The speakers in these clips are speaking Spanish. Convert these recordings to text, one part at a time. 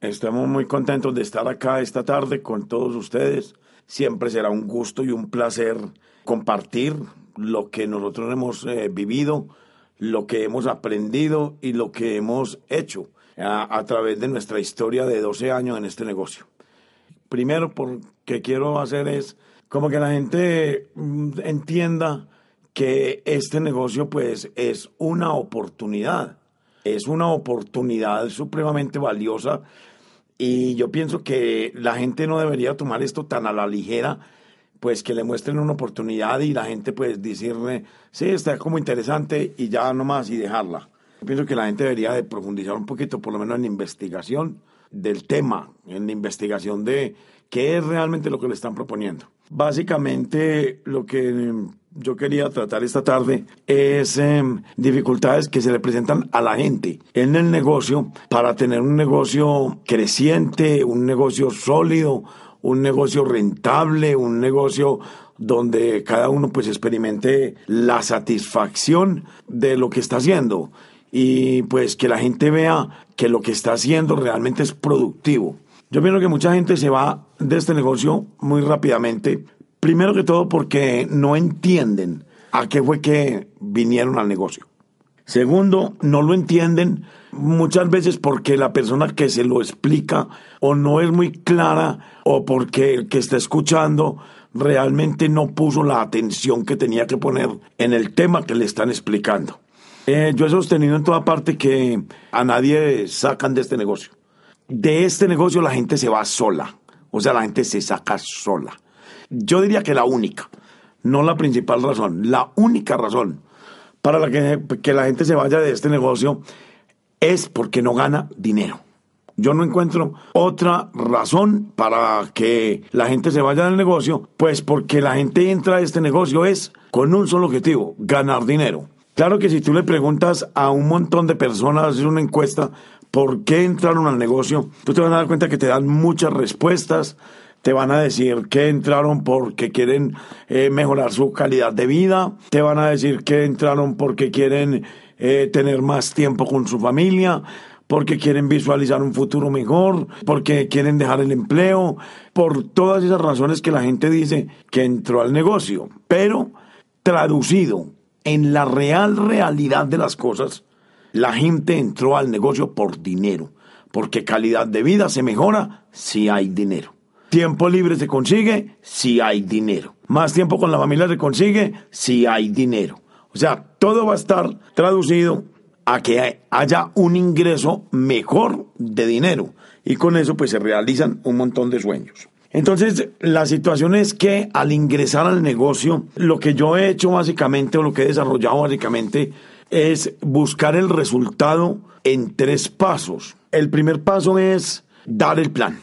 Estamos muy contentos de estar acá esta tarde con todos ustedes. Siempre será un gusto y un placer compartir lo que nosotros hemos eh, vivido, lo que hemos aprendido y lo que hemos hecho a, a, través de nuestra historia de 12 años en este negocio. Primero, porque quiero hacer es como que la gente mm, entienda que este negocio pues es una oportunidad, es una oportunidad supremamente valiosa y yo pienso que la gente no debería tomar esto tan a la ligera, pues que le muestren una oportunidad y la gente pues decirle, sí, está como interesante y ya nomás y dejarla. Yo pienso que la gente debería de profundizar un poquito, por lo menos en investigación del tema, en investigación de qué es realmente lo que le están proponiendo. Básicamente lo que yo quería tratar esta tarde es em, dificultades que se le presentan a la gente en el negocio para tener un negocio creciente, un negocio sólido, un negocio rentable, un negocio donde cada uno pues experimente la satisfacción de lo que está haciendo y pues que la gente vea que lo que está haciendo realmente es productivo. Yo pienso que mucha gente se va de este negocio muy rápidamente. Primero que todo porque no entienden a qué fue que vinieron al negocio. Segundo, no lo entienden muchas veces porque la persona que se lo explica o no es muy clara o porque el que está escuchando realmente no puso la atención que tenía que poner en el tema que le están explicando. Eh, yo he sostenido en toda parte que a nadie sacan de este negocio de este negocio la gente se va sola. O sea, la gente se saca sola. Yo diría que la única, no la principal razón, la única razón para la que, la gente se vaya de este negocio es porque no gana dinero. Yo no encuentro otra razón para que la gente se vaya del negocio, pues porque la gente entra a este negocio es con un solo objetivo, ganar dinero. Claro que si tú le preguntas a un montón de personas, haces una encuesta, ¿por qué entraron al negocio? Tú te vas a dar cuenta que te dan muchas respuestas. Te van a decir que entraron porque quieren eh, mejorar su calidad de vida. Te van a decir que entraron porque quieren eh, tener más tiempo con su familia porque quieren visualizar un futuro mejor, porque quieren dejar el empleo, por todas esas razones que la gente dice que entró al negocio. Pero traducido en la real realidad de las cosas, la gente entró al negocio por dinero, porque calidad de vida se mejora si hay dinero. Tiempo libre se consigue si hay dinero. Más tiempo con la familia se consigue si hay dinero. O sea, todo va a estar traducido a que haya un ingreso mejor de dinero. Y con eso pues se realizan un montón de sueños. Entonces, la situación es que al ingresar al negocio, lo que yo he hecho básicamente o lo que he desarrollado básicamente es buscar el resultado en tres pasos. El primer paso es dar el plan.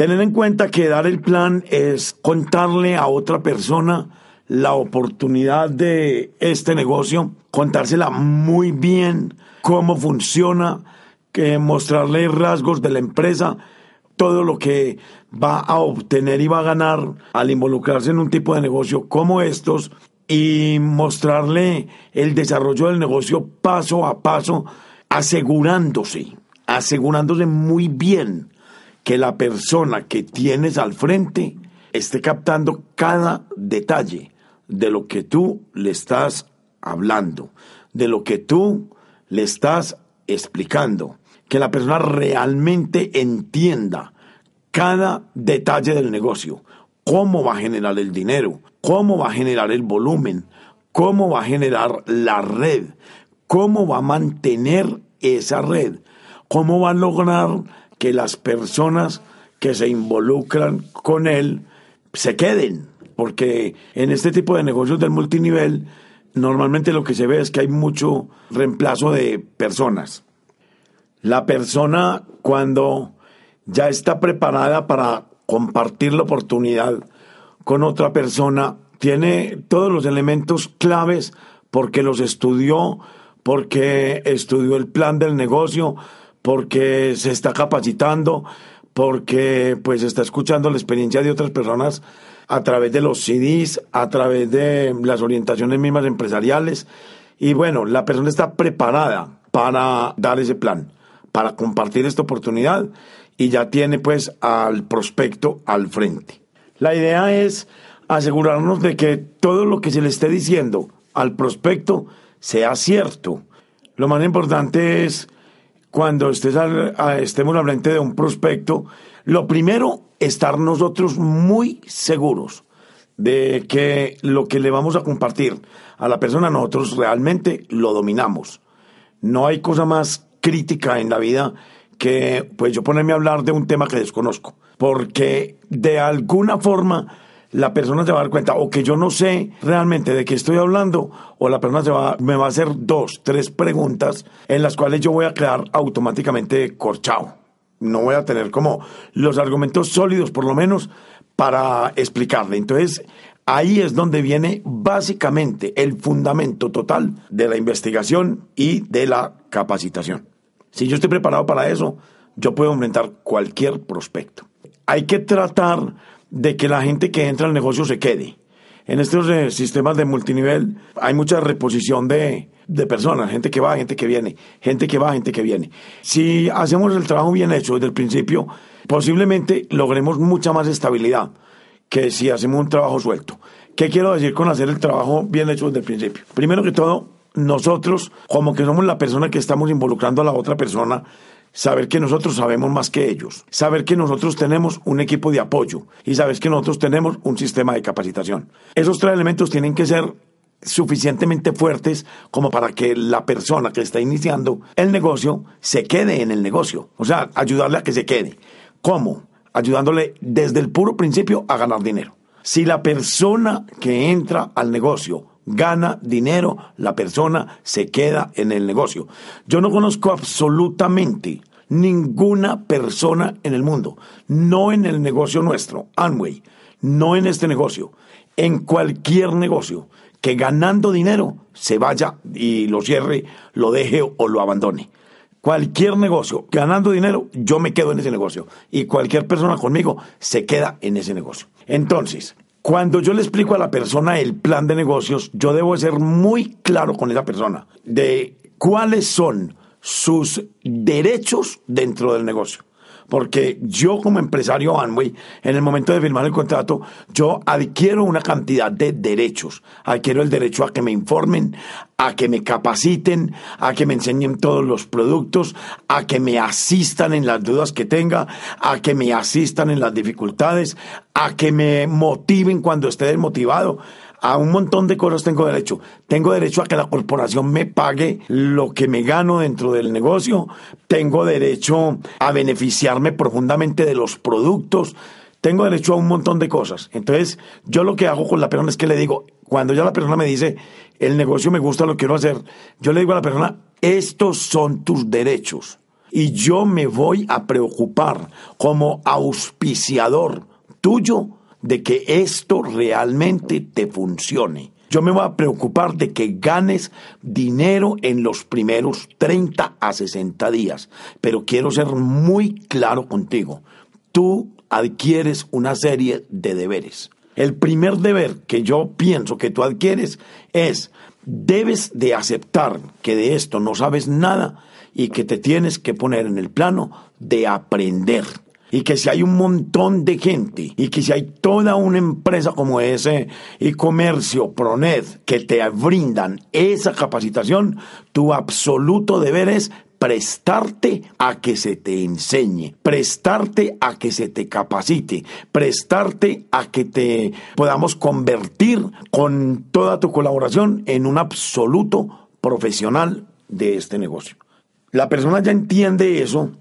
Tener en cuenta que dar el plan es contarle a otra persona la oportunidad de este negocio, contársela muy bien, cómo funciona, que mostrarle rasgos de la empresa, todo lo que va a obtener y va a ganar al involucrarse en un tipo de negocio como estos y mostrarle el desarrollo del negocio paso a paso, asegurándose, asegurándose muy bien que la persona que tienes al frente esté captando cada detalle de lo que tú le estás hablando, de lo que tú le estás explicando, que la persona realmente entienda cada detalle del negocio, cómo va a generar el dinero, cómo va a generar el volumen, cómo va a generar la red, cómo va a mantener esa red, cómo va a lograr que las personas que se involucran con él se queden, porque en este tipo de negocios del multinivel normalmente lo que se ve es que hay mucho reemplazo de personas. La persona cuando ya está preparada para compartir la oportunidad con otra persona, tiene todos los elementos claves porque los estudió, porque estudió el plan del negocio, porque se está capacitando, porque pues está escuchando la experiencia de otras personas a través de los CDs, a través de las orientaciones mismas empresariales. Y bueno, la persona está preparada para dar ese plan, para compartir esta oportunidad y ya tiene pues al prospecto al frente. La idea es asegurarnos de que todo lo que se le esté diciendo al prospecto sea cierto. Lo más importante es cuando estés estemos al de un prospecto, lo primero, estar nosotros muy seguros de que lo que le vamos a compartir a la persona nosotros realmente lo dominamos. No hay cosa más crítica en la vida que pues yo ponerme a hablar de un tema que desconozco, porque de alguna forma la persona se va a dar cuenta o que yo no sé realmente de qué estoy hablando o la persona se va, me va a hacer dos, tres preguntas en las cuales yo voy a quedar automáticamente corchado. No voy a tener como los argumentos sólidos por lo menos para explicarle. Entonces, ahí es donde viene básicamente el fundamento total de la investigación y de la capacitación. Si yo estoy preparado para eso, yo puedo aumentar cualquier prospecto. Hay que tratar de que la gente que entra al negocio se quede. En estos eh, sistemas de multinivel hay mucha reposición de, de personas, gente que va, gente que viene, gente que va, gente que viene. Si hacemos el trabajo bien hecho desde el principio, posiblemente logremos mucha más estabilidad que si hacemos un trabajo suelto. ¿Qué quiero decir con hacer el trabajo bien hecho desde el principio? Primero que todo, nosotros, como que somos la persona que estamos involucrando a la otra persona, saber que nosotros sabemos más que ellos, saber que nosotros tenemos un equipo de apoyo y saber que nosotros tenemos un sistema de capacitación. Esos tres elementos tienen que ser suficientemente fuertes como para que la persona que está iniciando el negocio se quede en el negocio, o sea, ayudarle a que se quede. ¿Cómo? Ayudándole desde el puro principio a ganar dinero. Si la persona que entra al negocio gana dinero, la persona se queda en el negocio. Yo no conozco absolutamente ninguna persona en el mundo, no en el negocio nuestro, Amway, no en este negocio, en cualquier negocio, que ganando dinero se vaya y lo cierre, lo deje o lo abandone. Cualquier negocio, ganando dinero, yo me quedo en ese negocio. Y cualquier persona conmigo se queda en ese negocio. Entonces, cuando yo le explico a la persona el plan de negocios, yo debo ser muy claro con esa persona de cuáles son sus derechos dentro del negocio. Porque yo como empresario Amway, en el momento de firmar el contrato, yo adquiero una cantidad de derechos. Adquiero el derecho a que me informen, a que me capaciten, a que me enseñen todos los productos, a que me asistan en las dudas que tenga, a que me asistan en las dificultades, a que me motiven cuando esté desmotivado a un montón de cosas tengo derecho. Tengo derecho a que la corporación me pague lo que me gano dentro del negocio. Tengo derecho a beneficiarme profundamente de los productos. Tengo derecho a un montón de cosas. Entonces, yo lo que hago con la persona es que le digo, cuando ya la persona me dice, el negocio me gusta, lo quiero hacer, yo le digo a la persona, estos son tus derechos. Y yo me voy a preocupar como auspiciador tuyo de que esto realmente te funcione. Yo me voy a preocupar de que ganes dinero en los primeros 30 a 60 días. Pero quiero ser muy claro contigo. Tú adquieres una serie de deberes. El primer deber que yo pienso que tú adquieres es, debes de aceptar que de esto no sabes nada y que te tienes que poner en el plano de aprender y que si hay un montón de gente y que si hay toda una empresa como ese y comercio Pronet que te brindan esa capacitación, tu absoluto deber es prestarte a que se te enseñe, prestarte a que se te capacite, prestarte a que te podamos convertir con toda tu colaboración en un absoluto profesional de este negocio. La persona ya entiende eso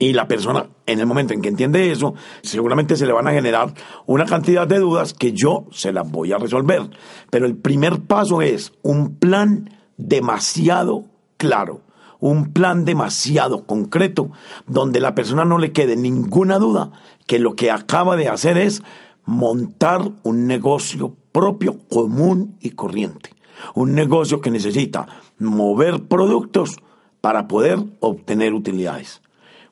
y la persona, en el momento en que entiende eso, seguramente se le van a generar una cantidad de dudas que yo se las voy a resolver. Pero el primer paso es un plan demasiado claro, un plan demasiado concreto, donde la persona no le quede ninguna duda que lo que acaba de hacer es montar un negocio propio, común y corriente. Un negocio que necesita mover productos para poder obtener utilidades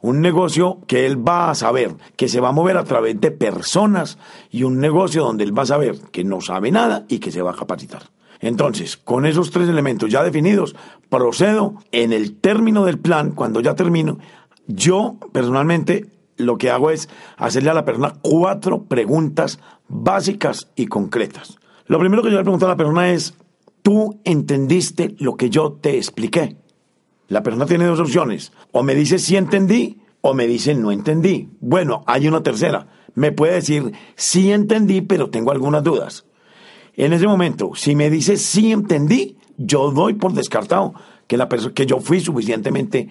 un negocio que él va a saber que se va a mover a través de personas y un negocio donde él va a saber que no sabe nada y que se va a capacitar. Entonces, con esos tres elementos ya definidos, procedo en el término del plan, cuando ya termino, yo personalmente lo que hago es hacerle a la persona cuatro preguntas básicas y concretas. Lo primero que yo le pregunto a la persona es, ¿tú entendiste lo que yo te expliqué? La persona tiene dos opciones. O me dice sí entendí o me dice no entendí. Bueno, hay una tercera. Me puede decir sí entendí, pero tengo algunas dudas. En ese momento, si me dice sí entendí, yo doy por descartado que, la que yo fui suficientemente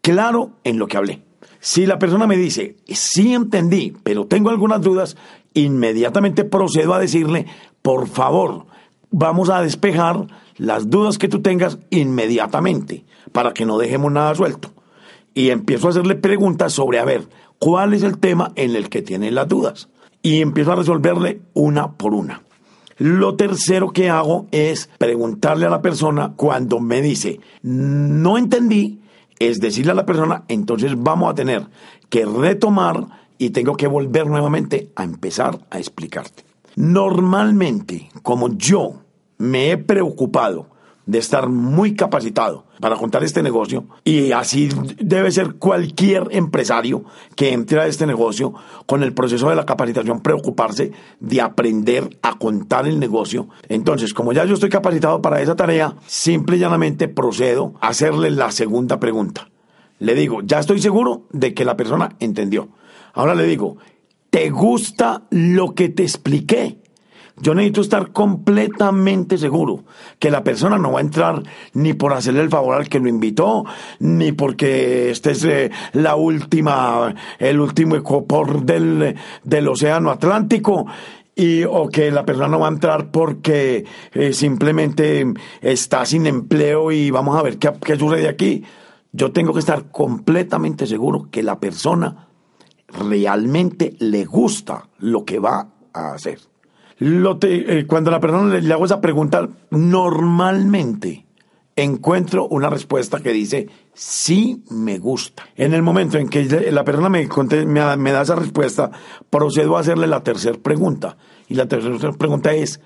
claro en lo que hablé. Si la persona me dice sí entendí, pero tengo algunas dudas, inmediatamente procedo a decirle, por favor, vamos a despejar las dudas que tú tengas inmediatamente para que no dejemos nada suelto. Y empiezo a hacerle preguntas sobre, a ver, ¿cuál es el tema en el que tiene las dudas? Y empiezo a resolverle una por una. Lo tercero que hago es preguntarle a la persona cuando me dice, no entendí, es decirle a la persona, entonces vamos a tener que retomar y tengo que volver nuevamente a empezar a explicarte. Normalmente, como yo me he preocupado de estar muy capacitado para contar este negocio y así debe ser cualquier empresario que entre a este negocio con el proceso de la capacitación preocuparse de aprender a contar el negocio. Entonces, como ya yo estoy capacitado para esa tarea, simple y llanamente procedo a hacerle la segunda pregunta. Le digo, ya estoy seguro de que la persona entendió. Ahora le digo, ¿te gusta lo que te expliqué? Yo necesito estar completamente seguro que la persona no va a entrar ni por hacerle el favor al que lo invitó, ni porque este es eh, la última, el último ecopor del, del océano Atlántico, y, o que la persona no va a entrar porque eh, simplemente está sin empleo y vamos a ver qué, qué sucede aquí. Yo tengo que estar completamente seguro que la persona realmente le gusta lo que va a hacer. Lo eh, cuando la persona le, hago esa pregunta, normalmente encuentro una respuesta que dice, sí me gusta. En el momento en que la persona me, me, me da esa respuesta, procedo a hacerle la tercera pregunta. Y la tercera pregunta es,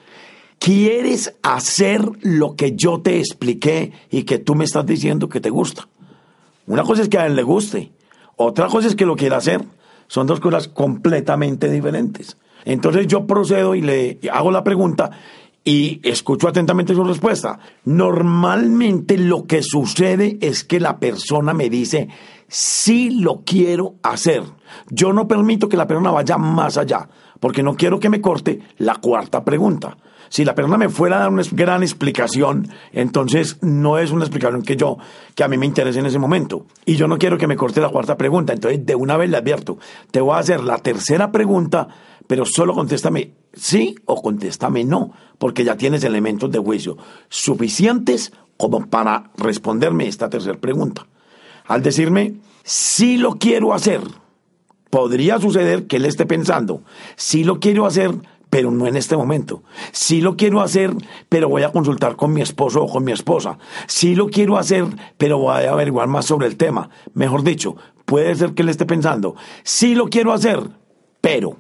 ¿quieres hacer lo que yo te expliqué y que tú me estás diciendo que te gusta? Una cosa es que a él le guste, otra cosa es que lo quiera hacer. Son dos cosas completamente diferentes. Entonces yo procedo y le hago la pregunta y escucho atentamente su respuesta. Normalmente lo que sucede es que la persona me dice, sí lo quiero hacer. Yo no permito que la persona vaya más allá, porque no quiero que me corte la cuarta pregunta. Si la persona me fuera a dar una gran explicación, entonces no es una explicación que yo, que a mí me interese en ese momento. Y yo no quiero que me corte la cuarta pregunta. Entonces, de una vez le advierto, te voy a hacer la tercera pregunta pero solo contéstame sí o contéstame no, porque ya tienes elementos de juicio suficientes como para responderme esta tercera pregunta. Al decirme, sí lo quiero hacer, podría suceder que él esté pensando, sí lo quiero hacer, pero no en este momento. Sí lo quiero hacer, pero voy a consultar con mi esposo o con mi esposa. Sí lo quiero hacer, pero voy a averiguar más sobre el tema. Mejor dicho, puede ser que él esté pensando, sí lo quiero hacer, pero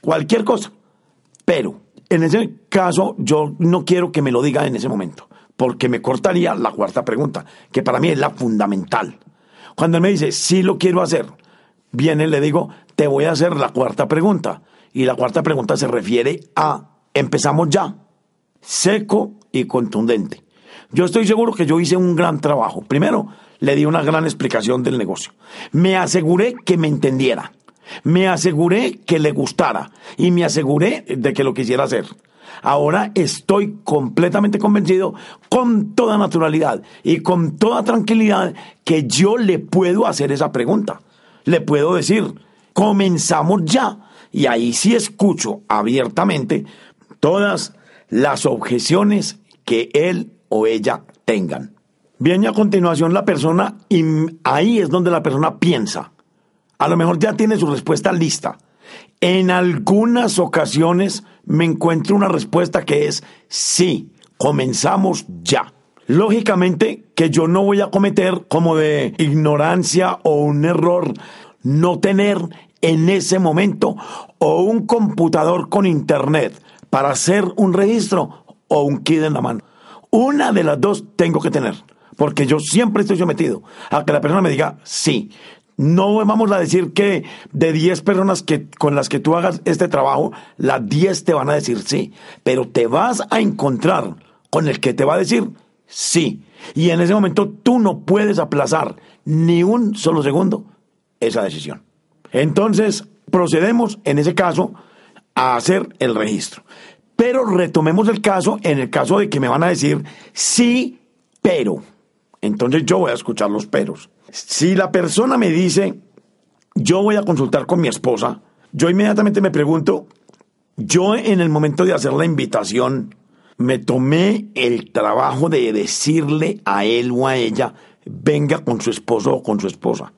cualquier cosa. Pero en ese caso yo no quiero que me lo diga en ese momento, porque me cortaría la cuarta pregunta, que para mí es la fundamental. Cuando él me dice, sí lo quiero hacer, viene le digo, te voy a hacer la cuarta pregunta. Y la cuarta pregunta se refiere a, empezamos ya, seco y contundente. Yo estoy seguro que yo hice un gran trabajo. Primero, le di una gran explicación del negocio. Me aseguré que me entendiera. Me aseguré que le gustara y me aseguré de que lo quisiera hacer. Ahora estoy completamente convencido, con toda naturalidad y con toda tranquilidad, que yo le puedo hacer esa pregunta. Le puedo decir, comenzamos ya. Y ahí sí escucho abiertamente todas las objeciones que él o ella tengan. Viene a continuación la persona y ahí es donde la persona piensa. A lo mejor ya tiene su respuesta lista. En algunas ocasiones me encuentro una respuesta que es sí, comenzamos ya. Lógicamente que yo no voy a cometer como de ignorancia o un error no tener en ese momento o un computador con internet para hacer un registro o un kit en la mano. Una de las dos tengo que tener, porque yo siempre estoy sometido a que la persona me diga sí. No vamos a decir que de 10 personas que, con las que tú hagas este trabajo, las 10 te van a decir sí, pero te vas a encontrar con el que te va a decir sí. Y en ese momento tú no puedes aplazar ni un solo segundo esa decisión. Entonces, procedemos en ese caso a hacer el registro. Pero retomemos el caso en el caso de que me van a decir sí, pero. Entonces yo voy a escuchar los peros. Si la persona me dice, yo voy a consultar con mi esposa, yo inmediatamente me pregunto, yo en el momento de hacer la invitación, me tomé el trabajo de decirle a él o a ella, venga con su esposo o con su esposa.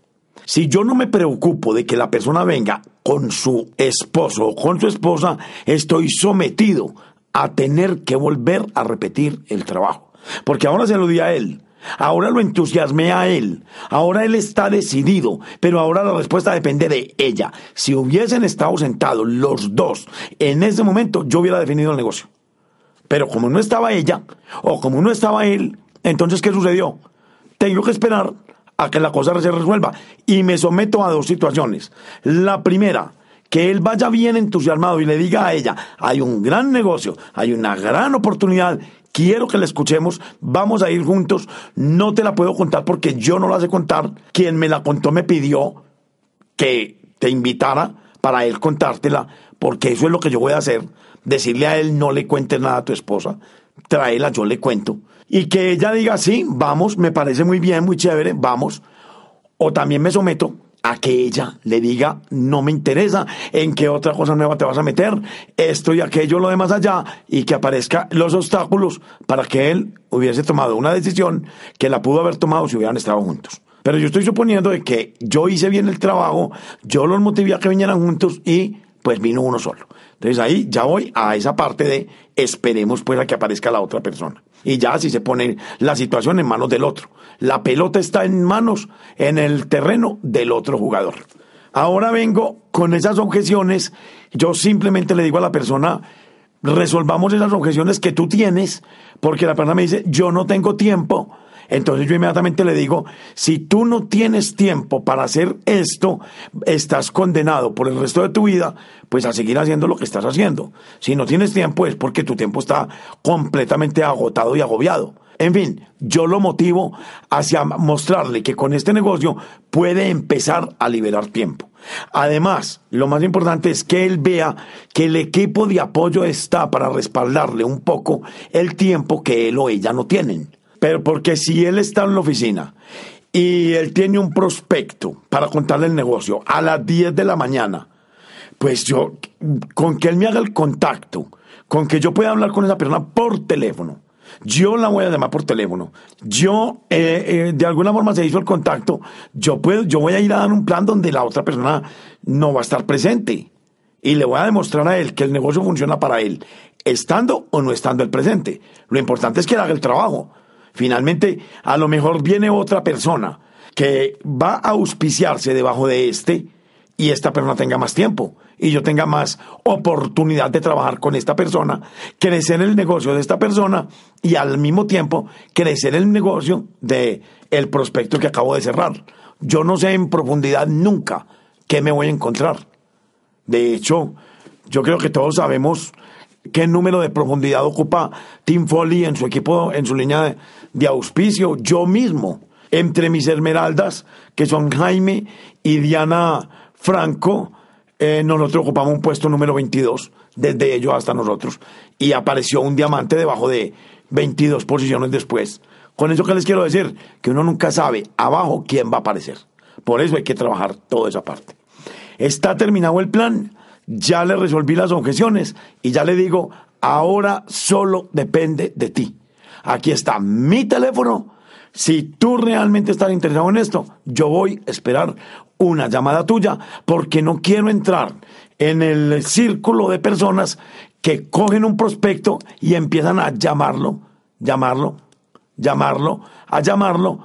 Si yo no me preocupo de que la persona venga con su esposo o con su esposa, estoy sometido a tener que volver a repetir el trabajo. Porque ahora se lo di a él. Ahora lo entusiasmé a él. Ahora él está decidido, pero ahora la respuesta depende de ella. Si hubiesen estado sentados los dos en ese momento, yo hubiera definido el negocio. Pero como no estaba ella, o como no estaba él, entonces ¿qué sucedió? Tengo que esperar a que la cosa se resuelva. Y me someto a dos situaciones. La primera, que él vaya bien entusiasmado y le diga a ella, hay un gran negocio, hay una gran oportunidad, quiero que la escuchemos, vamos a ir juntos, no te la puedo contar porque yo no la sé contar, quien me la contó me pidió que te invitara para él contártela, porque eso es lo que yo voy a hacer, decirle a él no le cuentes nada a tu esposa, tráela, yo le cuento y que ella diga, sí, vamos, me parece muy bien, muy chévere, vamos. O también me someto a que ella le diga, no me interesa, en qué otra cosa nueva te vas a meter, esto y aquello, lo demás allá, y que aparezcan los obstáculos para que él hubiese tomado una decisión que la pudo haber tomado si hubieran estado juntos. Pero yo estoy suponiendo de que yo hice bien el trabajo, yo los motivé a que vinieran juntos y pues vino uno solo. Entonces ahí ya voy a esa parte de esperemos pues a que aparezca la otra persona y ya si se pone la situación en manos del otro. La pelota está en manos, en el terreno del otro jugador. Ahora vengo con esas objeciones, yo simplemente le digo a la persona, resolvamos esas objeciones que tú tienes, porque la persona me dice, yo no tengo tiempo, entonces yo inmediatamente le digo, si tú no tienes tiempo para hacer esto, estás condenado por el resto de tu vida, pues a seguir haciendo lo que estás haciendo. Si no tienes tiempo es porque tu tiempo está completamente agotado y agobiado. En fin, yo lo motivo hacia mostrarle que con este negocio puede empezar a liberar tiempo. Además, lo más importante es que él vea que el equipo de apoyo está para respaldarle un poco el tiempo que él o ella no tienen. Pero porque si él está en la oficina y él tiene un prospecto para contarle el negocio a las 10 de la mañana, pues yo, con que él me haga el contacto, con que yo pueda hablar con esa persona por teléfono, yo la voy a llamar por teléfono, yo eh, eh, de alguna forma se hizo el contacto, yo, puedo, yo voy a ir a dar un plan donde la otra persona no va a estar presente y le voy a demostrar a él que el negocio funciona para él, estando o no estando el presente. Lo importante es que él haga el trabajo. Finalmente, a lo mejor viene otra persona que va a auspiciarse debajo de este y esta persona tenga más tiempo y yo tenga más oportunidad de trabajar con esta persona, crecer el negocio de esta persona y al mismo tiempo crecer el negocio de el prospecto que acabo de cerrar. Yo no sé en profundidad nunca qué me voy a encontrar. De hecho, yo creo que todos sabemos qué número de profundidad ocupa Tim Foley en su equipo, en su línea de, auspicio. Yo mismo, entre mis esmeraldas, que son Jaime y Diana Franco, eh, nosotros ocupamos un puesto número 22, desde ellos hasta nosotros, y apareció un diamante debajo de 22 posiciones después. Con eso que les quiero decir, que uno nunca sabe abajo quién va a aparecer. Por eso hay que trabajar toda esa parte. Está terminado el plan ya le resolví las objeciones y ya le digo, ahora solo depende de ti. Aquí está mi teléfono. Si tú realmente estás interesado en esto, yo voy a esperar una llamada tuya porque no quiero entrar en el círculo de personas que cogen un prospecto y empiezan a llamarlo, llamarlo, llamarlo, a llamarlo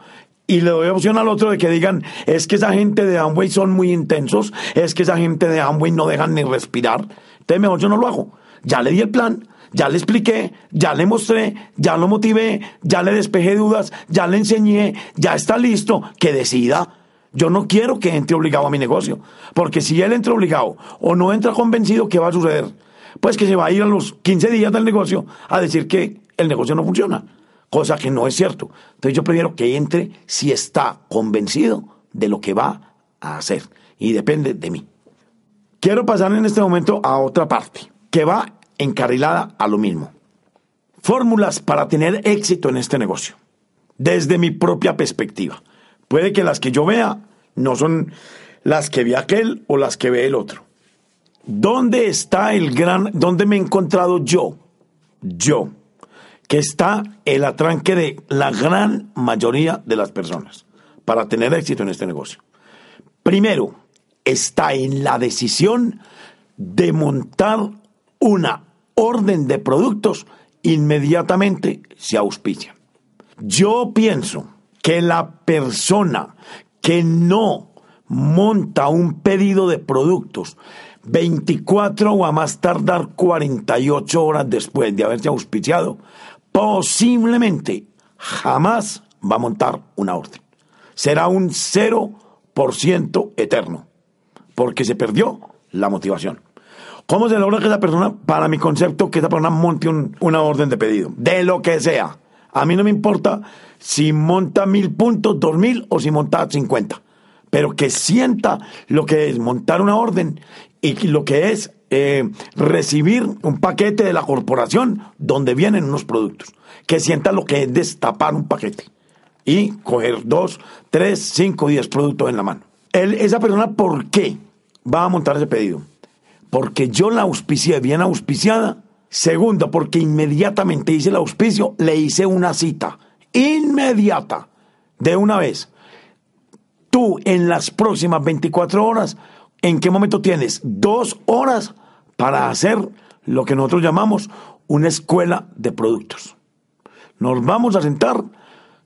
y le doy opción al otro de que digan, es que esa gente de Amway son muy intensos, es que esa gente de Amway no dejan ni respirar. Entonces mejor yo no lo hago. Ya le di el plan, ya le expliqué, ya le mostré, ya lo motivé, ya le despejé dudas, ya le enseñé, ya está listo, que decida. Yo no quiero que entre obligado a mi negocio, porque si él entra obligado o no entra convencido, ¿qué va a suceder? Pues que se va a ir a los 15 días del negocio a decir que el negocio no funciona, cosa que no es cierto. Entonces yo prefiero que entre si está convencido de lo que va a hacer y depende de mí. Quiero pasar en este momento a otra parte, que va encarrilada a lo mismo. Fórmulas para tener éxito en este negocio, desde mi propia perspectiva. Puede que las que yo vea no son las que ve aquel o las que ve el otro. ¿Dónde está el gran, dónde me he encontrado yo? Yo, que está el atranque de la gran mayoría de las personas para tener éxito en este negocio. Primero, está en la decisión de montar una orden de productos, inmediatamente se auspicia. Yo pienso que la persona que no monta un pedido de productos 24 o a más tardar 48 horas después de haberse auspiciado, posiblemente jamás va a montar una orden. Será un 0% eterno, porque se perdió la motivación. ¿Cómo se logra que esa persona, para mi concepto, que esa persona monte una orden de pedido? De lo que sea. A mí no me importa si monta mil puntos, dos mil o si monta cincuenta. Pero que sienta lo que es montar una orden y lo que es eh, recibir un paquete de la corporación donde vienen unos productos. Que sienta lo que es destapar un paquete y coger dos, tres, cinco, diez productos en la mano. esa persona, ¿por qué va a montar ese pedido? Porque yo la auspicié bien auspiciada. Segundo, porque inmediatamente hice el auspicio, le hice una cita inmediata, de una vez. Tú en las próximas 24 horas, ¿en qué momento tienes? Dos horas para hacer lo que nosotros llamamos una escuela de productos. Nos vamos a sentar,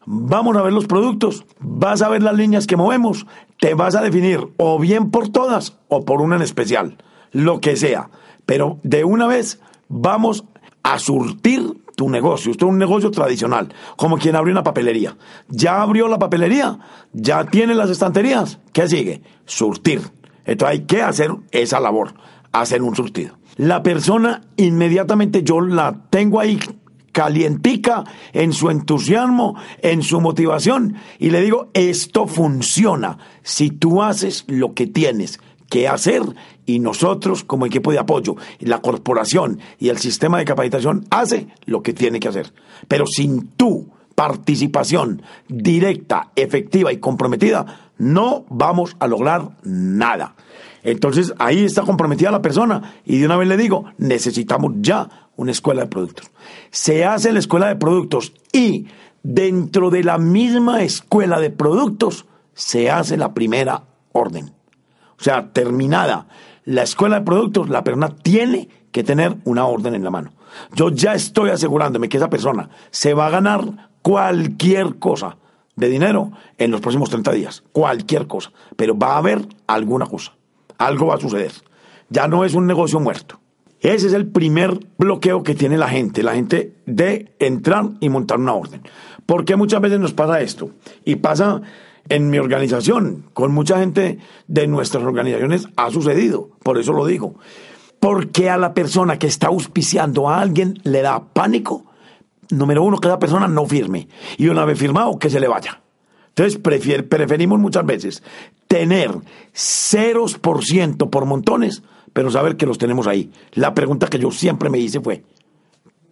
vamos a ver los productos, vas a ver las líneas que movemos, te vas a definir o bien por todas o por una en especial, lo que sea. Pero de una vez vamos a surtir tu negocio. Usted es un negocio tradicional, como quien abrió una papelería. Ya abrió la papelería, ya tiene las estanterías. ¿Qué sigue? Surtir. Entonces hay que hacer esa labor, hacer un surtido. La persona inmediatamente yo la tengo ahí calientica en su entusiasmo, en su motivación y le digo, esto funciona si tú haces lo que tienes que hacer y nosotros como equipo de apoyo, la corporación y el sistema de capacitación hace lo que tiene que hacer. Pero sin tu participación directa, efectiva y comprometida, no vamos a lograr nada. Entonces ahí está comprometida la persona y de una vez le digo, necesitamos ya una escuela de productos. Se hace la escuela de productos y dentro de la misma escuela de productos se hace la primera orden. O sea, terminada la escuela de productos, la persona tiene que tener una orden en la mano. Yo ya estoy asegurándome que esa persona se va a ganar cualquier cosa de dinero en los próximos 30 días. Cualquier cosa. Pero va a haber alguna cosa. Algo va a suceder. Ya no es un negocio muerto. Ese es el primer bloqueo que tiene la gente, la gente de entrar y montar una orden. Porque muchas veces nos pasa esto. Y pasa en mi organización, con mucha gente de nuestras organizaciones ha sucedido, por eso lo digo. Porque a la persona que está auspiciando a alguien le da pánico, número uno, que esa persona no firme. Y una vez firmado, que se le vaya. Entonces preferimos muchas veces tener ceros por ciento por montones, pero saber que los tenemos ahí. La pregunta que yo siempre me hice fue,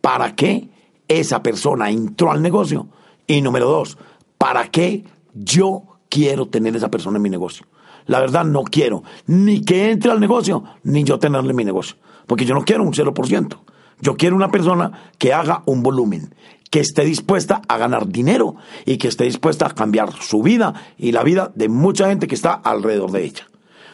¿para qué esa persona entró al negocio? Y número dos, ¿para qué yo quiero tener esa persona en mi negocio. La verdad, no quiero ni que entre al negocio, ni yo tenerle en mi negocio. Porque yo no quiero un 0%. Yo quiero una persona que haga un volumen, que esté dispuesta a ganar dinero y que esté dispuesta a cambiar su vida y la vida de mucha gente que está alrededor de ella.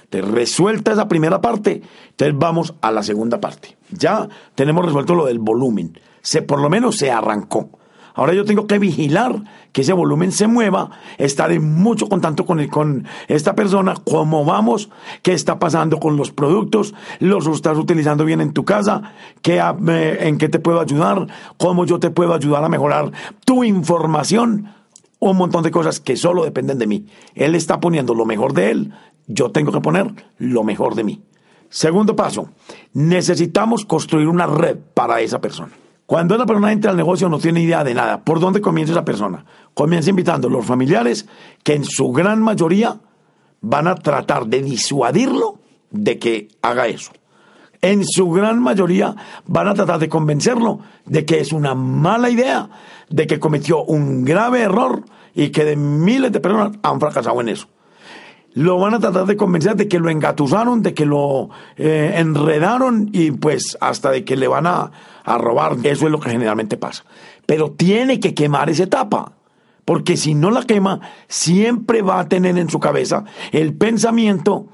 Entonces, resuelta esa primera parte, entonces vamos a la segunda parte. Ya tenemos resuelto lo del volumen. Se, por lo menos se arrancó. Ahora yo tengo que vigilar que ese volumen se mueva, estar en mucho contacto con, esta persona, cómo vamos, qué está pasando con los productos, los estás utilizando bien en tu casa, qué, en qué te puedo ayudar, cómo yo te puedo ayudar a mejorar tu información un montón de cosas que solo dependen de mí. Él está poniendo lo mejor de él, yo tengo que poner lo mejor de mí. Segundo paso, necesitamos construir una red para esa persona. Cuando una persona entra al negocio no tiene idea de nada. ¿Por dónde comienza esa persona? Comienza invitando a los familiares que en su gran mayoría van a tratar de disuadirlo de que haga eso. En su gran mayoría van a tratar de convencerlo de que es una mala idea, de que cometió un grave error y que de miles de personas han fracasado en eso lo van a tratar de convencer de que lo engatusaron, de que lo eh, enredaron y pues hasta de que le van a, a robar. Eso es lo que generalmente pasa. Pero tiene que quemar esa etapa. Porque si no la quema, siempre va a tener en su cabeza el pensamiento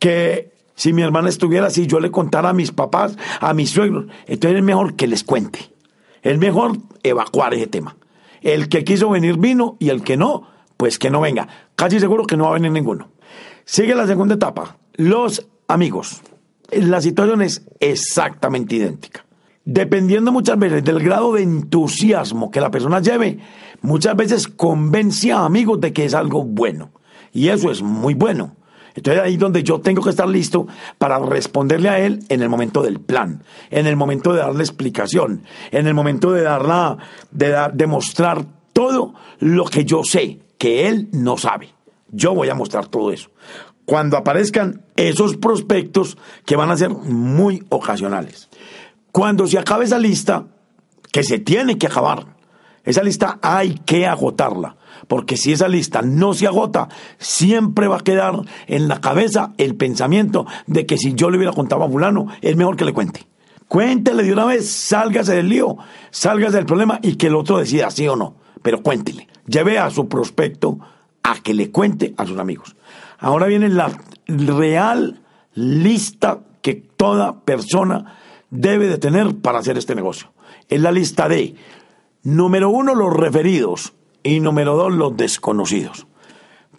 que si mi hermana estuviera así, yo le contara a mis papás, a mis suegros, entonces es mejor que les cuente. Es mejor evacuar ese tema. El que quiso venir vino y el que no, pues que no venga. Casi seguro que no va a venir ninguno. Sigue la segunda etapa, los amigos. La situación es exactamente idéntica. Dependiendo muchas veces del grado de entusiasmo que la persona lleve, muchas veces convence a amigos de que es algo bueno. Y eso es muy bueno. Entonces ahí es donde yo tengo que estar listo para responderle a él en el momento del plan, en el momento de darle explicación, en el momento de darla, de demostrar todo lo que yo sé que él no sabe. Yo voy a mostrar todo eso. Cuando aparezcan esos prospectos que van a ser muy ocasionales. Cuando se acabe esa lista, que se tiene que acabar, esa lista hay que agotarla. Porque si esa lista no se agota, siempre va a quedar en la cabeza el pensamiento de que si yo le hubiera contado a fulano, es mejor que le cuente. Cuéntele de una vez, sálgase del lío, sálgase del problema y que el otro decida sí o no. Pero cuéntele. Lleve a su prospecto a que le cuente a sus amigos. Ahora viene la real lista que toda persona debe de tener para hacer este negocio. Es la lista de, número uno, los referidos y número dos, los desconocidos.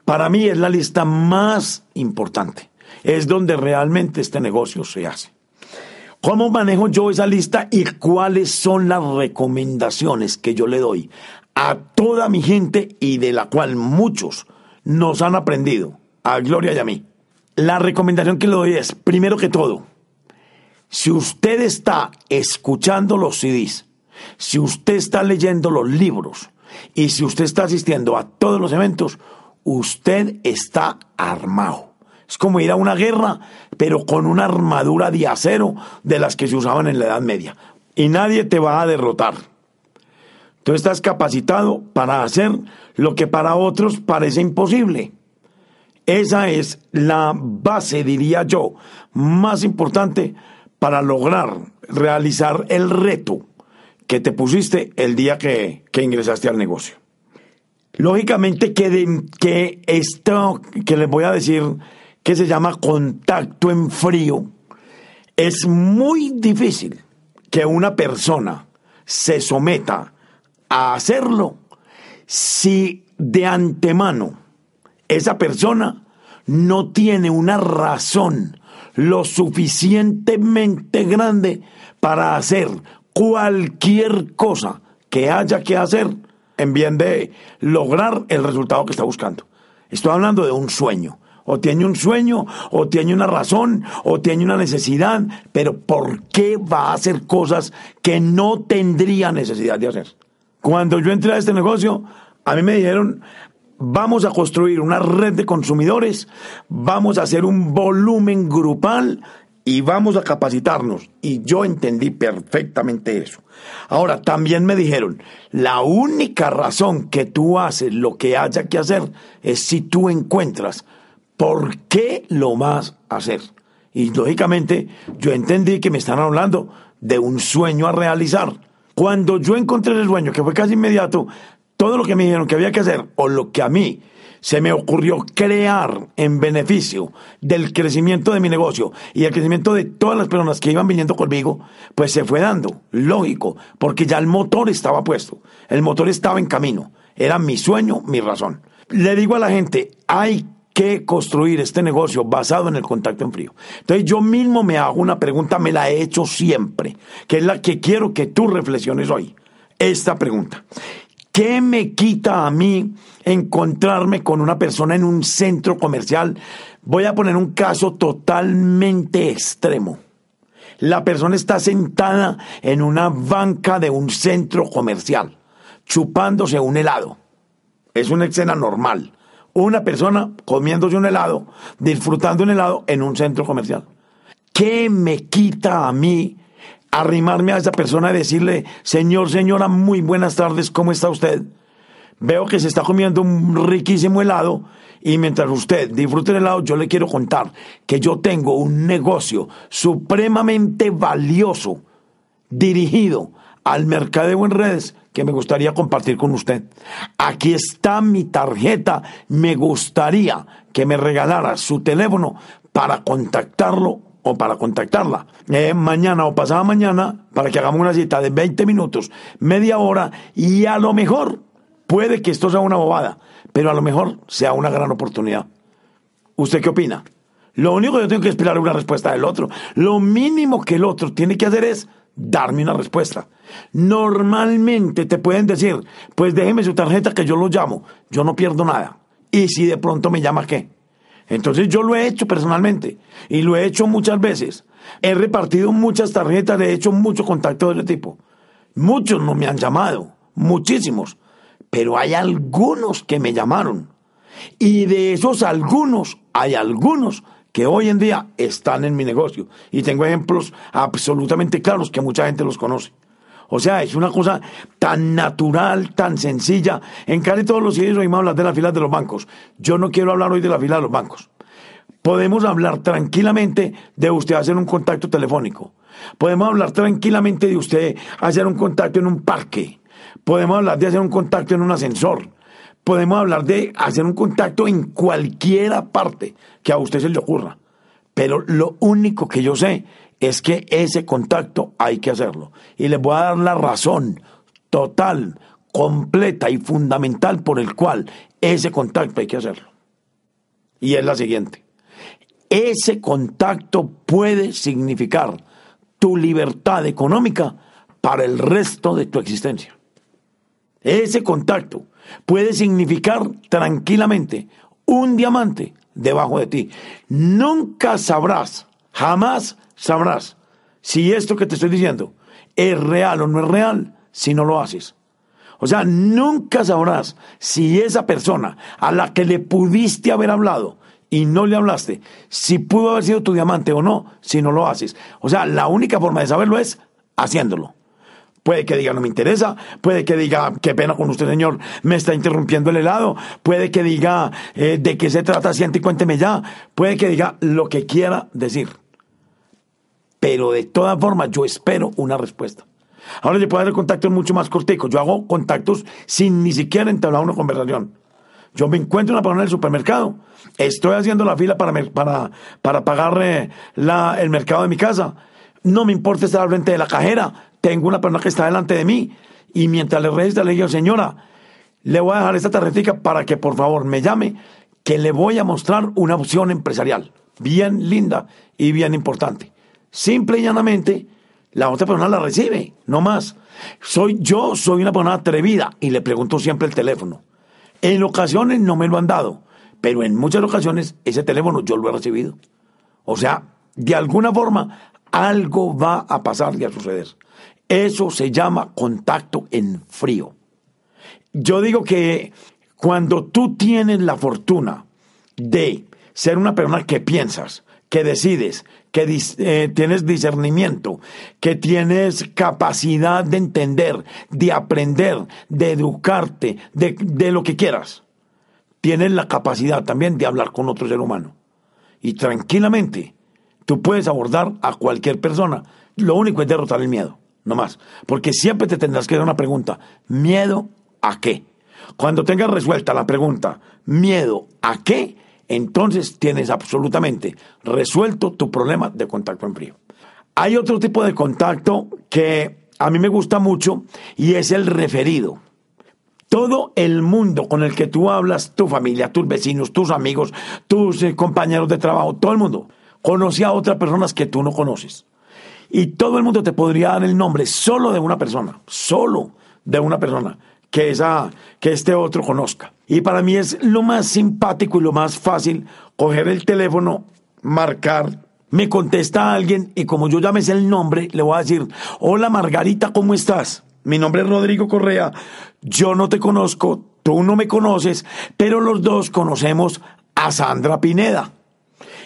Para mí es la lista más importante. Es donde realmente este negocio se hace. ¿Cómo manejo yo esa lista y cuáles son las recomendaciones que yo le doy a toda mi gente y de la cual muchos nos han aprendido, a Gloria y a mí. La recomendación que le doy es, primero que todo, si usted está escuchando los CDs, si usted está leyendo los libros y si usted está asistiendo a todos los eventos, usted está armado. Es como ir a una guerra, pero con una armadura de acero de las que se usaban en la Edad Media. Y nadie te va a derrotar. Tú estás capacitado para hacer lo que para otros parece imposible. Esa es la base, diría yo, más importante para lograr realizar el reto que te pusiste el día que, ingresaste al negocio. Lógicamente que, que esto que les voy a decir, que se llama contacto en frío, es muy difícil que una persona se someta a hacerlo si de antemano esa persona no tiene una razón lo suficientemente grande para hacer cualquier cosa que haya que hacer en bien de lograr el resultado que está buscando. Estoy hablando de un sueño. O tiene un sueño, o tiene una razón, o tiene una necesidad, pero ¿por qué va a hacer cosas que no tendría necesidad de hacer? Cuando yo entré a este negocio, a mí me dijeron, vamos a construir una red de consumidores, vamos a hacer un volumen grupal y vamos a capacitarnos. Y yo entendí perfectamente eso. Ahora, también me dijeron, la única razón que tú haces lo que haya que hacer es si tú encuentras por qué lo vas a hacer. Y lógicamente yo entendí que me están hablando de un sueño a realizar. Cuando yo encontré el sueño, que fue casi inmediato, todo lo que me dijeron que había que hacer, o lo que a mí se me ocurrió crear en beneficio del crecimiento de mi negocio y el crecimiento de todas las personas que iban viniendo conmigo, pues se fue dando, lógico, porque ya el motor estaba puesto, el motor estaba en camino, era mi sueño, mi razón. Le digo a la gente, hay que construir este negocio basado en el contacto en frío. Entonces yo mismo me hago una pregunta, me la he hecho siempre, que es la que quiero que tú reflexiones hoy. Esta pregunta. ¿Qué me quita a mí encontrarme con una persona en un centro comercial? Voy a poner un caso totalmente extremo. La persona está sentada en una banca de un centro comercial, chupándose un helado. Es una escena normal. Una persona comiéndose un helado, disfrutando un helado en un centro comercial. ¿Qué me quita a mí arrimarme a esa persona y decirle, señor, señora, muy buenas tardes, ¿cómo está usted? Veo que se está comiendo un riquísimo helado y mientras usted disfrute el helado, yo le quiero contar que yo tengo un negocio supremamente valioso dirigido al mercadeo en redes que me gustaría compartir con usted. Aquí está mi tarjeta. Me gustaría que me regalara su teléfono para contactarlo o para contactarla eh, mañana o pasada mañana para que hagamos una cita de 20 minutos, media hora y a lo mejor puede que esto sea una bobada, pero a lo mejor sea una gran oportunidad. ¿Usted qué opina? Lo único que yo tengo que esperar es una respuesta del otro. Lo mínimo que el otro tiene que hacer es darme una respuesta. Normalmente te pueden decir, pues déjeme su tarjeta que yo lo llamo. Yo no pierdo nada. Y si de pronto me llama, ¿qué? Entonces yo lo he hecho personalmente y lo he hecho muchas veces. He repartido muchas tarjetas, he hecho mucho contacto de ese tipo. Muchos no me han llamado, muchísimos, pero hay algunos que me llamaron. Y de esos algunos, hay algunos que hoy en día están en mi negocio. Y tengo ejemplos absolutamente claros que mucha gente los conoce. O sea, es una cosa tan natural, tan sencilla. En casi todos los sitios oímos hablar de la fila de los bancos. Yo no quiero hablar hoy de la fila de los bancos. Podemos hablar tranquilamente de usted hacer un contacto telefónico. Podemos hablar tranquilamente de usted hacer un contacto en un parque. Podemos hablar de hacer un contacto en un ascensor. Podemos hablar de hacer un contacto en cualquiera parte que a usted se le ocurra. Pero lo único que yo sé es que ese contacto hay que hacerlo. Y les voy a dar la razón total, completa y fundamental por el cual ese contacto hay que hacerlo. Y es la siguiente. Ese contacto puede significar tu libertad económica para el resto de tu existencia. Ese contacto puede significar tranquilamente un diamante debajo de ti. Nunca sabrás, jamás sabrás si esto que te estoy diciendo es real o no es real si no lo haces. O sea, nunca sabrás si esa persona a la que le pudiste haber hablado y no le hablaste, si pudo haber sido tu diamante o no, si no lo haces. O sea, la única forma de saberlo es haciéndolo. Puede que diga no me interesa, puede que diga qué pena con usted señor, me está interrumpiendo el helado, puede que diga eh, de qué se trata, siente y cuénteme ya, puede que diga lo que quiera decir pero de todas formas yo espero una respuesta. Ahora yo puedo hacer contactos mucho más corticos. Yo hago contactos sin ni siquiera entablar una conversación. Yo me encuentro una persona en el supermercado, estoy haciendo la fila para, para, para pagar el mercado de mi casa. No me importa estar al frente de la cajera, tengo una persona que está delante de mí y mientras le registra le digo, señora, le voy a dejar esta tarjetita para que por favor me llame, que le voy a mostrar una opción empresarial bien linda y bien importante. Simple y llanamente, la otra persona la recibe, no más. Soy yo, soy una persona atrevida y le pregunto siempre el teléfono. En ocasiones no me lo han dado, pero en muchas ocasiones ese teléfono yo lo he recibido. O sea, de alguna forma algo va a pasar y a suceder. Eso se llama contacto en frío. Yo digo que cuando tú tienes la fortuna de ser una persona que piensas, que decides, que eh, tienes discernimiento, que tienes capacidad de entender, de aprender, de educarte, de, de lo que quieras. Tienes la capacidad también de hablar con otro ser humano. Y tranquilamente tú puedes abordar a cualquier persona. Lo único es derrotar el miedo, no más. Porque siempre te tendrás que dar una pregunta. ¿Miedo a qué? Cuando tengas resuelta la pregunta, ¿miedo a qué? entonces tienes absolutamente resuelto tu problema de contacto en frío. Hay otro tipo de contacto que a mí me gusta mucho y es el referido. Todo el mundo con el que tú hablas, tu familia, tus vecinos, tus amigos, tus eh, compañeros de trabajo, todo el mundo conoce a otras personas que tú no conoces. Y todo el mundo te podría dar el nombre solo de una persona, solo de una persona que, esa, que este otro conozca. Y para mí es lo más simpático y lo más fácil coger el teléfono, marcar, me contesta alguien y como yo ya me sé el nombre, le voy a decir, hola Margarita, ¿cómo estás? Mi nombre es Rodrigo Correa, yo no te conozco, tú no me conoces, pero los dos conocemos a Sandra Pineda.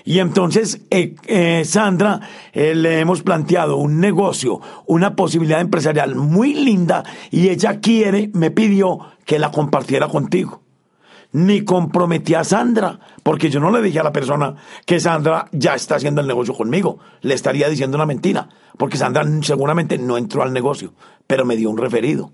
Y entonces, eh, eh, Sandra, eh, le hemos planteado un negocio, una posibilidad empresarial muy linda y ella quiere, me pidió que la compartiera contigo. Ni comprometí a Sandra, porque yo no le dije a la persona que Sandra ya está haciendo el negocio conmigo. Le estaría diciendo una mentira, porque Sandra seguramente no entró al negocio, pero me dio un referido.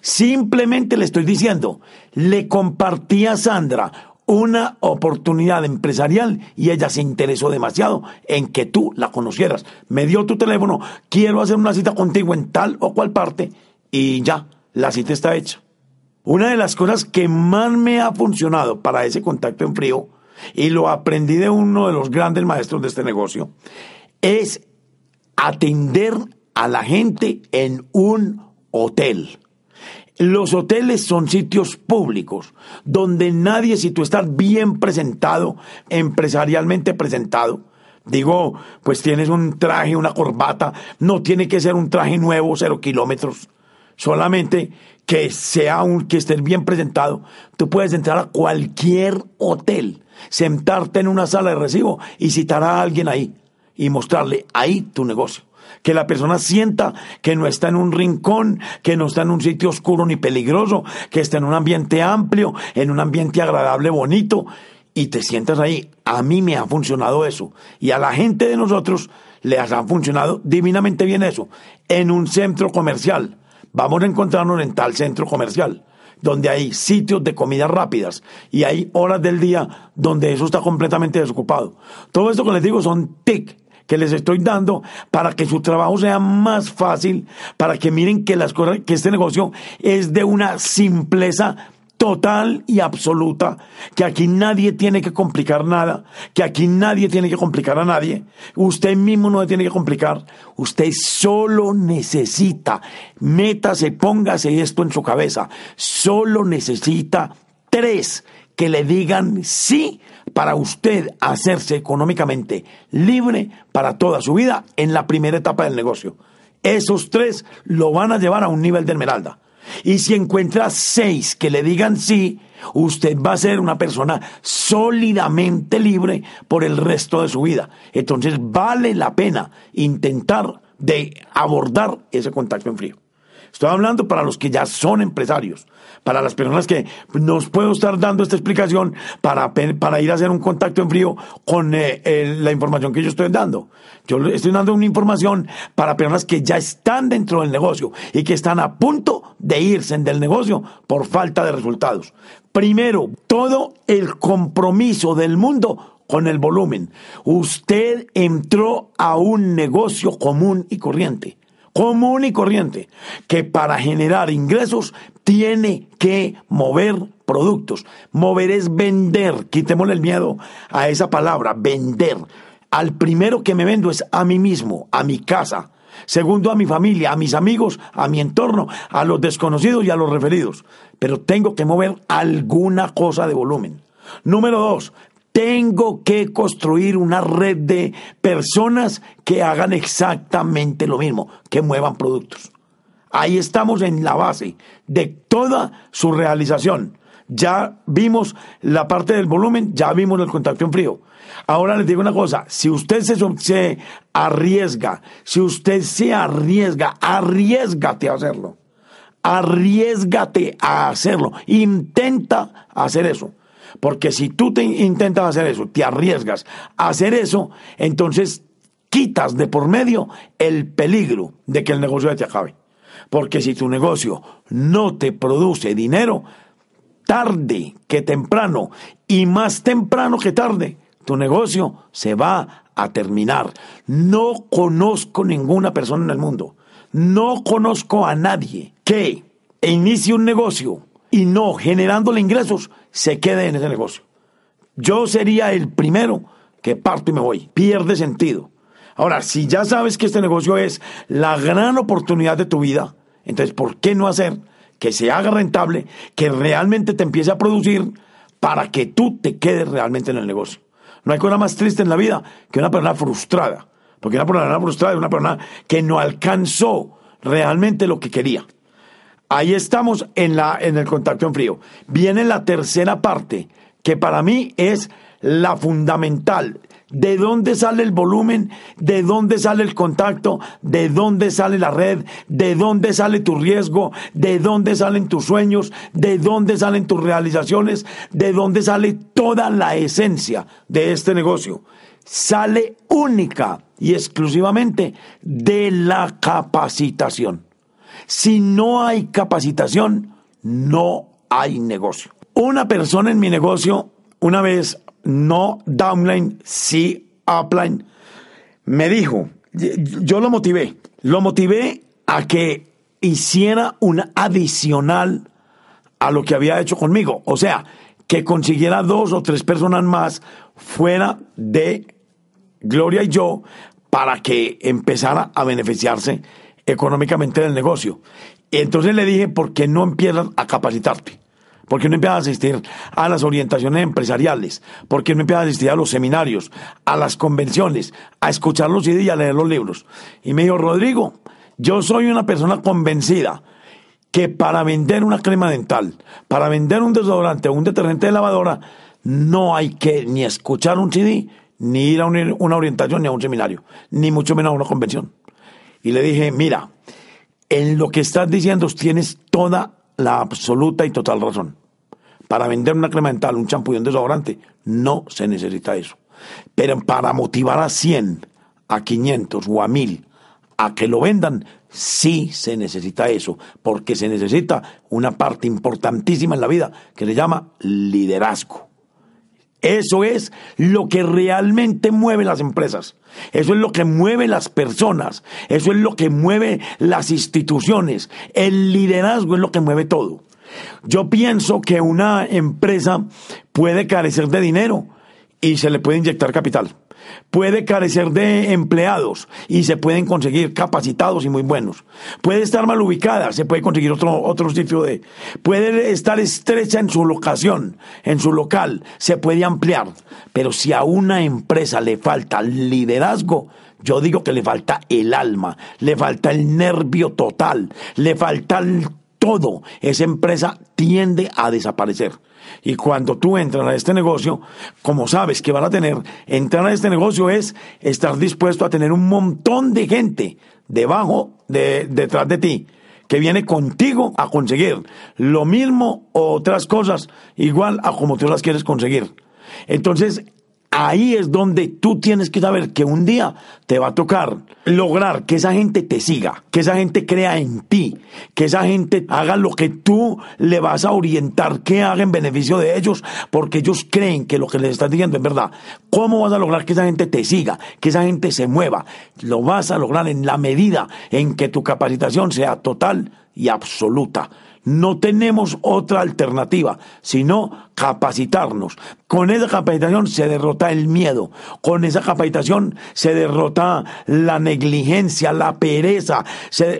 Simplemente le estoy diciendo, le compartí a Sandra una oportunidad empresarial y ella se interesó demasiado en que tú la conocieras. Me dio tu teléfono, quiero hacer una cita contigo en tal o cual parte y ya, la cita está hecha. Una de las cosas que más me ha funcionado para ese contacto en frío, y lo aprendí de uno de los grandes maestros de este negocio, es atender a la gente en un hotel. Los hoteles son sitios públicos donde nadie, si tú estás bien presentado, empresarialmente presentado, digo, pues tienes un traje, una corbata, no tiene que ser un traje nuevo, cero kilómetros, solamente que sea un, que estés bien presentado, tú puedes entrar a cualquier hotel, sentarte en una sala de recibo y citar a alguien ahí y mostrarle ahí tu negocio que la persona sienta que no está en un rincón, que no está en un sitio oscuro ni peligroso, que está en un ambiente amplio, en un ambiente agradable, bonito, y te sientas ahí. A mí me ha funcionado eso. Y a la gente de nosotros les ha funcionado divinamente bien eso. En un centro comercial. Vamos a encontrarnos en tal centro comercial donde hay sitios de comidas rápidas y hay horas del día donde eso está completamente desocupado. Todo esto que les digo son TIC, que les estoy dando para que su trabajo sea más fácil, para que miren que las cosas, que este negocio es de una simpleza total y absoluta, que aquí nadie tiene que complicar nada, que aquí nadie tiene que complicar a nadie, usted mismo no tiene que complicar, usted solo necesita, métase, póngase esto en su cabeza, solo necesita tres que le digan sí para usted hacerse económicamente libre para toda su vida en la primera etapa del negocio. Esos tres lo van a llevar a un nivel de esmeralda. Y si encuentra seis que le digan sí, usted va a ser una persona sólidamente libre por el resto de su vida. Entonces vale la pena intentar de abordar ese contacto en frío. Estoy hablando para los que ya son empresarios, para las personas que nos puedo estar dando esta explicación para, para ir a hacer un contacto en frío con eh, la información que yo estoy dando. Yo estoy dando una información para personas que ya están dentro del negocio y que están a punto de irse del negocio por falta de resultados. Primero, todo el compromiso del mundo con el volumen. Usted entró a un negocio común y corriente común y corriente, que para generar ingresos tiene que mover productos. Mover es vender. Quitémosle el miedo a esa palabra, vender. Al primero que me vendo es a mí mismo, a mi casa. Segundo, a mi familia, a mis amigos, a mi entorno, a los desconocidos y a los referidos. Pero tengo que mover alguna cosa de volumen. Número dos, tengo que construir una red de personas que hagan exactamente lo mismo, que muevan productos. Ahí estamos en la base de toda su realización. Ya vimos la parte del volumen, ya vimos el contacto en frío. Ahora les digo una cosa, si usted se, se arriesga, si usted se arriesga, arriesgate a hacerlo. Arriesgate a hacerlo. Intenta hacer eso. Porque si tú te intentas hacer eso, te arriesgas a hacer eso, entonces quitas de por medio el peligro de que el negocio te acabe. Porque si tu negocio no te produce dinero, tarde que temprano, y más temprano que tarde, tu negocio se va a terminar. No conozco ninguna persona en el mundo, no conozco a nadie que inicie un negocio y no generándole ingresos se quede en ese negocio. Yo sería el primero que parto y me voy. Pierde sentido. Ahora, si ya sabes que este negocio es la gran oportunidad de tu vida, entonces, ¿por qué no hacer que se haga rentable, que realmente te empiece a producir para que tú te quedes realmente en el negocio. No hay cosa más triste en la vida que una persona frustrada, porque una persona frustrada es una persona que no alcanzó realmente lo que quería. Ahí estamos en, la, en el contacto en frío. Viene la tercera parte, que para mí es la fundamental. ¿De dónde sale el volumen? ¿De dónde sale el contacto? ¿De dónde sale la red? ¿De dónde sale tu riesgo? ¿De dónde salen tus sueños? ¿De dónde salen tus realizaciones? ¿De dónde sale toda la esencia de este negocio? Sale única y exclusivamente de la capacitación. Si no hay capacitación, no hay negocio. Una persona en mi negocio, una vez no downline, sí upline, me dijo, yo lo motivé, lo motivé a que hiciera un adicional a lo que había hecho conmigo. O sea, que consiguiera dos o tres personas más fuera de Gloria y yo para que empezara a beneficiarse económicamente del negocio. Entonces le dije, ¿por qué no empiezas a capacitarte? ¿Por qué no empiezas a asistir a las orientaciones empresariales? ¿Por qué no empiezas a asistir a los seminarios, a las convenciones, a escuchar los CDs y a leer los libros? Y me dijo, Rodrigo, yo soy una persona convencida que para vender una crema dental, para vender un desodorante o un detergente de lavadora, no hay que ni escuchar un CD, ni ir a una orientación, ni a un seminario, ni mucho menos a una convención. Y le dije, mira, en lo que estás diciendo tienes toda la absoluta y total razón. Para vender una crema dental, un champú y un desodorante, no se necesita eso. Pero para motivar a 100, a 500 o a 1000 a que lo vendan, sí se necesita eso, porque se necesita una parte importantísima en la vida que se llama liderazgo. Eso es lo que realmente mueve las empresas. Eso es lo que mueve las personas. Eso es lo que mueve las instituciones. El liderazgo es lo que mueve todo. Yo pienso que una empresa puede carecer de dinero y se le puede inyectar capital puede carecer de empleados y se pueden conseguir capacitados y muy buenos. Puede estar mal ubicada, se puede conseguir otro, otro sitio de... Puede estar estrecha en su locación, en su local, se puede ampliar. Pero si a una empresa le falta liderazgo, yo digo que le falta el alma, le falta el nervio total, le falta el todo. Esa empresa tiende a desaparecer. Y cuando tú entras a este negocio, como sabes que van a tener, entrar a este negocio es estar dispuesto a tener un montón de gente debajo, de, detrás de ti, que viene contigo a conseguir lo mismo o otras cosas igual a como tú las quieres conseguir. Entonces, Ahí es donde tú tienes que saber que un día te va a tocar lograr que esa gente te siga, que esa gente crea en ti, que esa gente haga lo que tú le vas a orientar, que haga en beneficio de ellos, porque ellos creen que lo que les estás diciendo es verdad. ¿Cómo vas a lograr que esa gente te siga, que esa gente se mueva? Lo vas a lograr en la medida en que tu capacitación sea total y absoluta. No tenemos otra alternativa, sino capacitarnos. Con esa capacitación se derrota el miedo, con esa capacitación se derrota la negligencia, la pereza,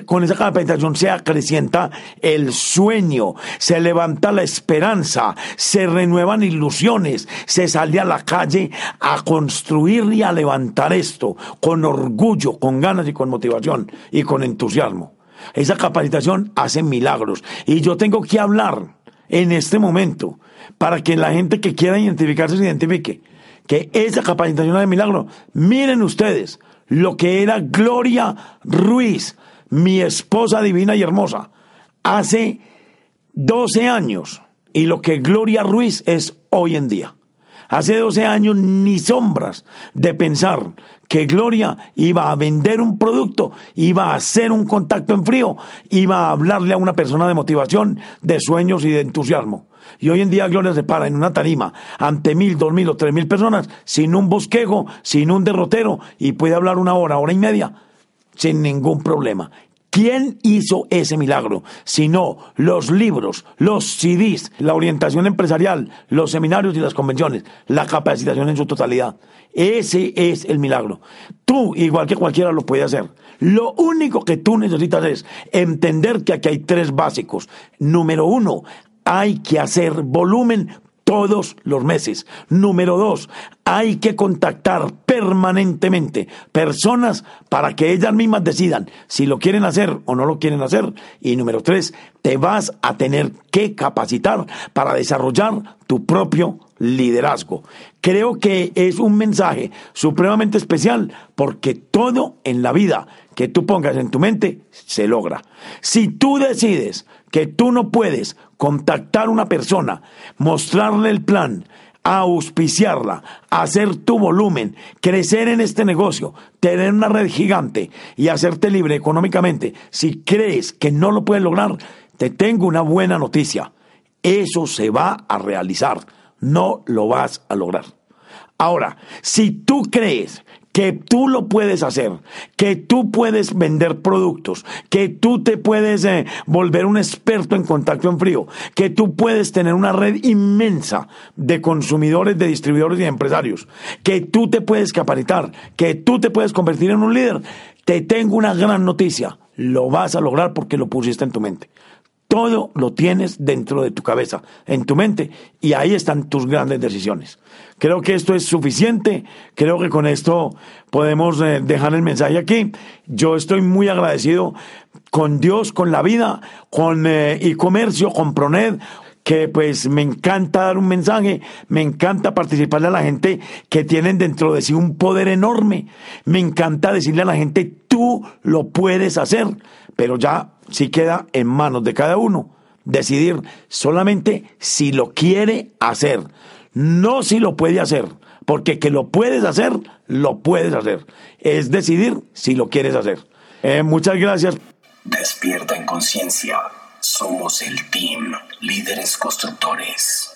con esa capacitación se acrecienta el sueño, se levanta la esperanza, se renuevan ilusiones, se sale a la calle a construir y a levantar esto con orgullo, con ganas y con motivación y con entusiasmo. Esa capacitación hace milagros. Y yo tengo que hablar en este momento para que la gente que quiera identificarse se identifique. Que esa capacitación de milagro, miren ustedes lo que era Gloria Ruiz, mi esposa divina y hermosa, hace 12 años y lo que Gloria Ruiz es hoy en día. Hace 12 años ni sombras de pensar que Gloria iba a vender un producto, iba a hacer un contacto en frío, iba a hablarle a una persona de motivación, de sueños y de entusiasmo. Y hoy en día Gloria se para en una tarima ante mil, dos mil o tres mil personas, sin un bosquejo, sin un derrotero, y puede hablar una hora, hora y media, sin ningún problema. ¿Quién hizo ese milagro? Si no, los libros, los CDs, la orientación empresarial, los seminarios y las convenciones, la capacitación en su totalidad. Ese es el milagro. Tú, igual que cualquiera, lo puede hacer. Lo único que tú necesitas es entender que aquí hay tres básicos. Número uno, hay que hacer volumen todos los meses. Número dos, hay que contactar permanentemente personas para que ellas mismas decidan si lo quieren hacer o no lo quieren hacer. Y número tres, te vas a tener que capacitar para desarrollar tu propio liderazgo. Creo que es un mensaje supremamente especial porque todo en la vida que tú pongas en tu mente se logra. Si tú decides que tú no puedes contactar a una persona, mostrarle el plan, auspiciarla, hacer tu volumen, crecer en este negocio, tener una red gigante y hacerte libre económicamente, si crees que no lo puedes lograr, te tengo una buena noticia. Eso se va a realizar, no lo vas a lograr. Ahora, si tú crees que tú lo puedes hacer, que tú puedes vender productos, que tú te puedes eh, volver un experto en contacto en frío, que tú puedes tener una red inmensa de consumidores, de distribuidores y de empresarios, que tú te puedes capacitar, que tú te puedes convertir en un líder, te tengo una gran noticia, lo vas a lograr porque lo pusiste en tu mente. Todo lo tienes dentro de tu cabeza, en tu mente, y ahí están tus grandes decisiones. Creo que esto es suficiente, creo que con esto podemos eh, dejar el mensaje aquí. Yo estoy muy agradecido con Dios, con la vida, con eh, e-comercio, con Proned, que pues me encanta dar un mensaje, me encanta participarle a la gente que tienen dentro de sí un poder enorme, me encanta decirle a la gente, tú lo puedes hacer, pero ya si queda en manos de cada uno decidir solamente si lo quiere hacer, no si lo puede hacer, porque que lo puedes hacer, lo puedes hacer. Es decidir si lo quieres hacer. Eh, muchas gracias. Despierta en conciencia. Somos el team Líderes Constructores.